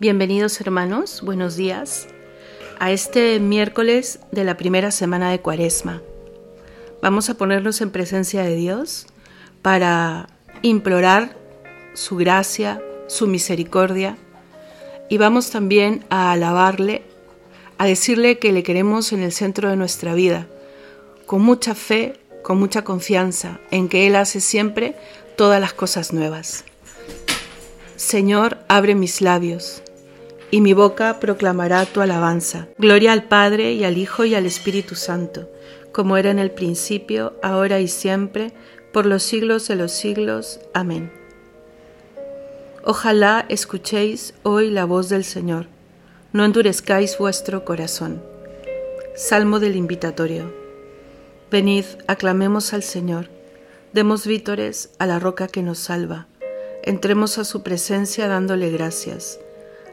Bienvenidos hermanos, buenos días a este miércoles de la primera semana de Cuaresma. Vamos a ponernos en presencia de Dios para implorar su gracia, su misericordia y vamos también a alabarle, a decirle que le queremos en el centro de nuestra vida, con mucha fe, con mucha confianza en que Él hace siempre todas las cosas nuevas. Señor, abre mis labios y mi boca proclamará tu alabanza. Gloria al Padre y al Hijo y al Espíritu Santo, como era en el principio, ahora y siempre, por los siglos de los siglos. Amén. Ojalá escuchéis hoy la voz del Señor, no endurezcáis vuestro corazón. Salmo del Invitatorio. Venid, aclamemos al Señor, demos vítores a la roca que nos salva, entremos a su presencia dándole gracias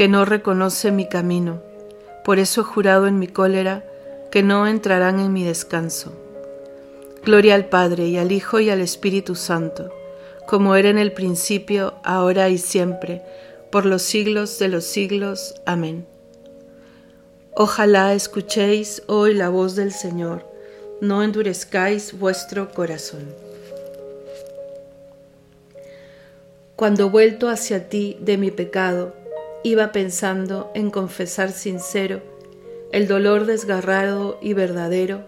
que no reconoce mi camino. Por eso he jurado en mi cólera que no entrarán en mi descanso. Gloria al Padre y al Hijo y al Espíritu Santo, como era en el principio, ahora y siempre, por los siglos de los siglos. Amén. Ojalá escuchéis hoy la voz del Señor, no endurezcáis vuestro corazón. Cuando vuelto hacia ti de mi pecado, iba pensando en confesar sincero el dolor desgarrado y verdadero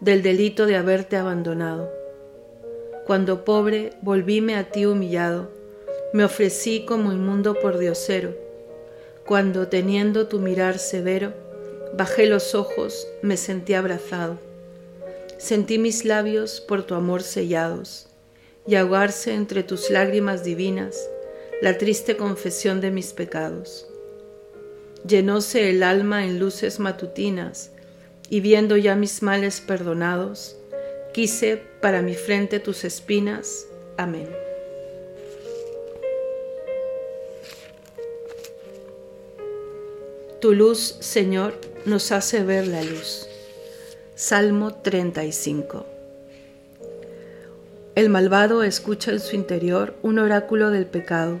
del delito de haberte abandonado. Cuando pobre volvíme a ti humillado, me ofrecí como inmundo por diosero. Cuando teniendo tu mirar severo, bajé los ojos, me sentí abrazado. Sentí mis labios por tu amor sellados, y ahogarse entre tus lágrimas divinas la triste confesión de mis pecados. Llenóse el alma en luces matutinas, y viendo ya mis males perdonados, quise para mi frente tus espinas. Amén. Tu luz, Señor, nos hace ver la luz. Salmo 35. El malvado escucha en su interior un oráculo del pecado.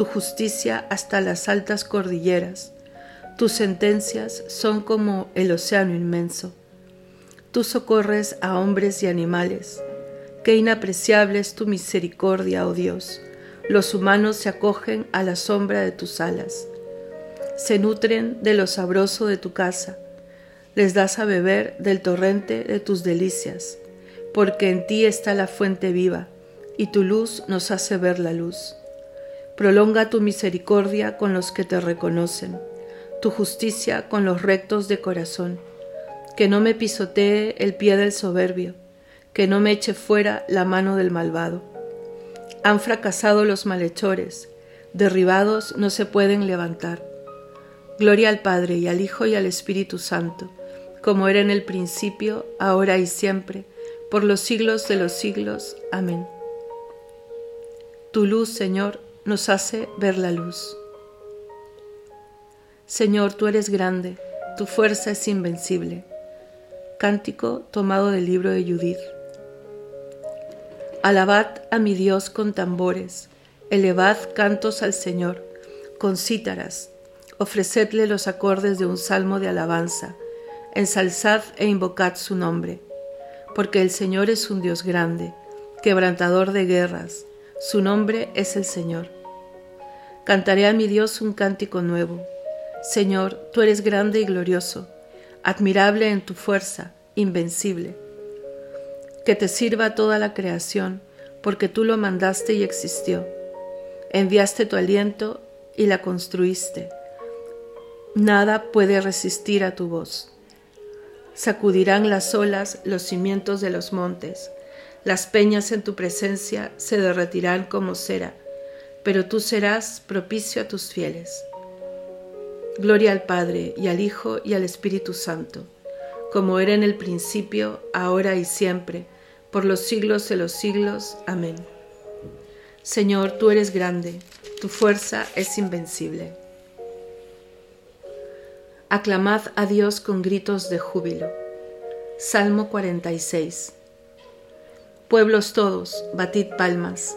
tu justicia hasta las altas cordilleras. Tus sentencias son como el océano inmenso. Tú socorres a hombres y animales. Qué inapreciable es tu misericordia, oh Dios. Los humanos se acogen a la sombra de tus alas. Se nutren de lo sabroso de tu casa. Les das a beber del torrente de tus delicias porque en ti está la fuente viva, y tu luz nos hace ver la luz. Prolonga tu misericordia con los que te reconocen, tu justicia con los rectos de corazón. Que no me pisotee el pie del soberbio, que no me eche fuera la mano del malvado. Han fracasado los malhechores, derribados no se pueden levantar. Gloria al Padre y al Hijo y al Espíritu Santo, como era en el principio, ahora y siempre, por los siglos de los siglos. Amén. Tu luz, Señor, nos hace ver la luz. Señor, tú eres grande, tu fuerza es invencible. Cántico tomado del libro de Judith. Alabad a mi Dios con tambores, elevad cantos al Señor, con cítaras, ofrecedle los acordes de un salmo de alabanza, ensalzad e invocad su nombre, porque el Señor es un Dios grande, quebrantador de guerras, su nombre es el Señor. Cantaré a mi Dios un cántico nuevo. Señor, tú eres grande y glorioso, admirable en tu fuerza, invencible que te sirva toda la creación, porque tú lo mandaste y existió. Enviaste tu aliento y la construiste. Nada puede resistir a tu voz. Sacudirán las olas los cimientos de los montes, las peñas en tu presencia se derretirán como cera, pero tú serás propicio a tus fieles. Gloria al Padre y al Hijo y al Espíritu Santo como era en el principio, ahora y siempre, por los siglos de los siglos. Amén. Señor, tú eres grande, tu fuerza es invencible. Aclamad a Dios con gritos de júbilo. Salmo 46. Pueblos todos, batid palmas,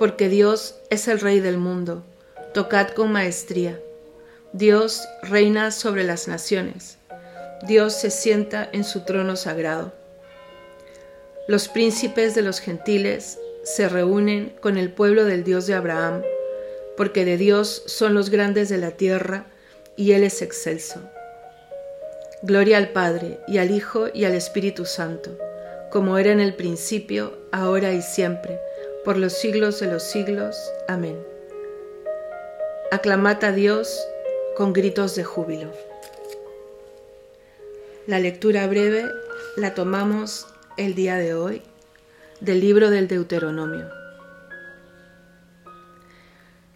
Porque Dios es el Rey del mundo, tocad con maestría. Dios reina sobre las naciones Dios se sienta en su trono sagrado. Los príncipes de los gentiles se reúnen con el pueblo del Dios de Abraham, porque de Dios son los grandes de la tierra y Él es excelso. Gloria al Padre y al Hijo y al Espíritu Santo, como era en el principio, ahora y siempre, por los siglos de los siglos. Amén. Aclamad a Dios con gritos de júbilo. La lectura breve la tomamos el día de hoy del libro del Deuteronomio.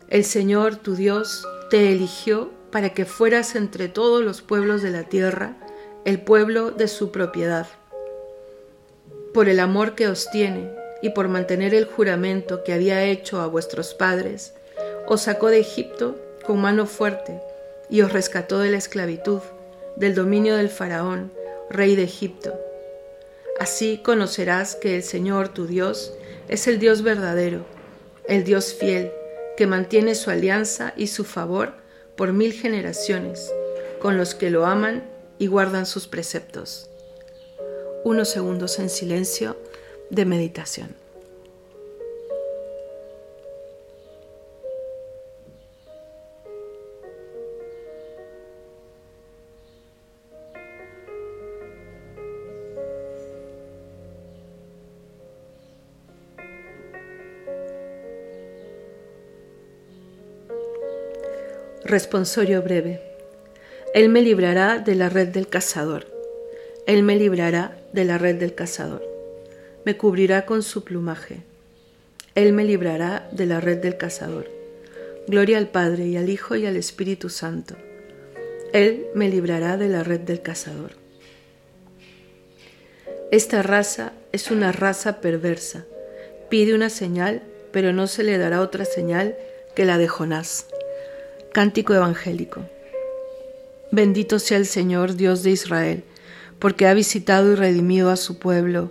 El Señor tu Dios te eligió para que fueras entre todos los pueblos de la tierra el pueblo de su propiedad. Por el amor que os tiene y por mantener el juramento que había hecho a vuestros padres, os sacó de Egipto con mano fuerte y os rescató de la esclavitud del dominio del faraón, rey de Egipto. Así conocerás que el Señor tu Dios es el Dios verdadero, el Dios fiel, que mantiene su alianza y su favor por mil generaciones, con los que lo aman y guardan sus preceptos. Unos segundos en silencio de meditación. Responsorio breve. Él me librará de la red del cazador. Él me librará de la red del cazador. Me cubrirá con su plumaje. Él me librará de la red del cazador. Gloria al Padre y al Hijo y al Espíritu Santo. Él me librará de la red del cazador. Esta raza es una raza perversa. Pide una señal, pero no se le dará otra señal que la de Jonás. Cántico Evangélico. Bendito sea el Señor Dios de Israel, porque ha visitado y redimido a su pueblo,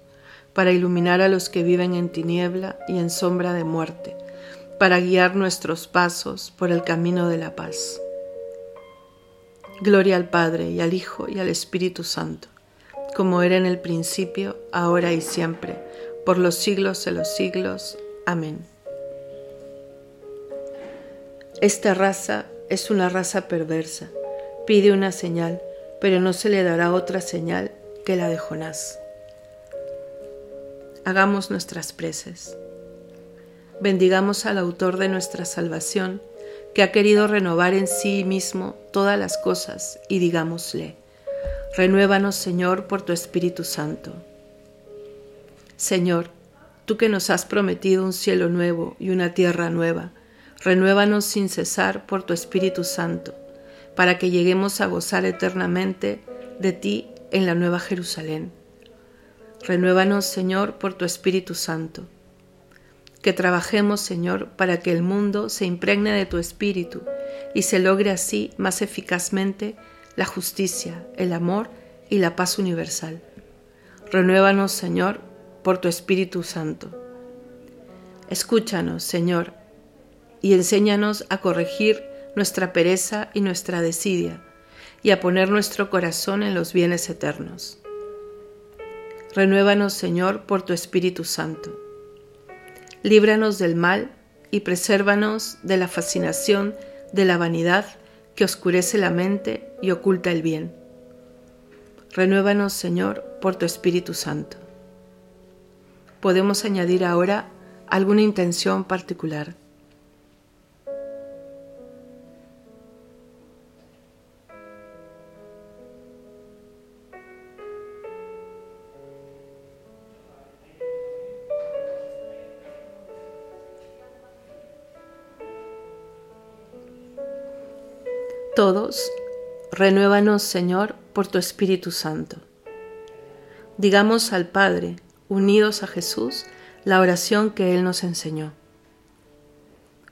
para iluminar a los que viven en tiniebla y en sombra de muerte, para guiar nuestros pasos por el camino de la paz. Gloria al Padre y al Hijo y al Espíritu Santo, como era en el principio, ahora y siempre, por los siglos de los siglos. Amén. Esta raza es una raza perversa, pide una señal, pero no se le dará otra señal que la de Jonás. Hagamos nuestras preces. Bendigamos al autor de nuestra salvación, que ha querido renovar en sí mismo todas las cosas, y digámosle, renuévanos Señor por tu Espíritu Santo. Señor, tú que nos has prometido un cielo nuevo y una tierra nueva, renuévanos sin cesar por tu Espíritu Santo, para que lleguemos a gozar eternamente de ti en la nueva Jerusalén. Renuévanos, Señor, por tu Espíritu Santo que trabajemos, Señor, para que el mundo se impregne de tu espíritu y se logre así más eficazmente la justicia, el amor y la paz universal. Renuévanos, Señor, por tu Espíritu Santo. Escúchanos, Señor, y enséñanos a corregir nuestra pereza y nuestra desidia, y a poner nuestro corazón en los bienes eternos. Renuévanos, Señor, por tu Espíritu Santo líbranos del mal y presérvanos de la fascinación de la vanidad que oscurece la mente y oculta el bien. Renuévanos, Señor, por tu Espíritu Santo. Podemos añadir ahora alguna intención particular. Todos, renuévanos, Señor, por tu Espíritu Santo. Digamos al Padre, unidos a Jesús, la oración que Él nos enseñó.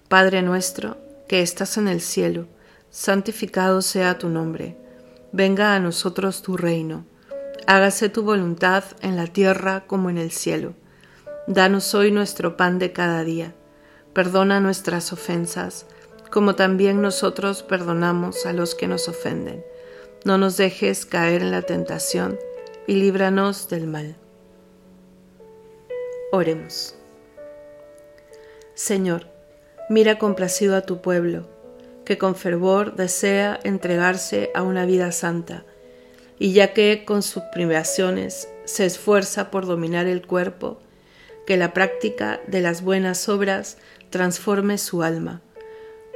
Padre nuestro, que estás en el cielo, santificado sea tu nombre. Venga a nosotros tu reino. Hágase tu voluntad en la tierra como en el cielo. Danos hoy nuestro pan de cada día. Perdona nuestras ofensas como también nosotros perdonamos a los que nos ofenden. No nos dejes caer en la tentación y líbranos del mal. Oremos. Señor, mira complacido a tu pueblo, que con fervor desea entregarse a una vida santa, y ya que con sus privaciones se esfuerza por dominar el cuerpo, que la práctica de las buenas obras transforme su alma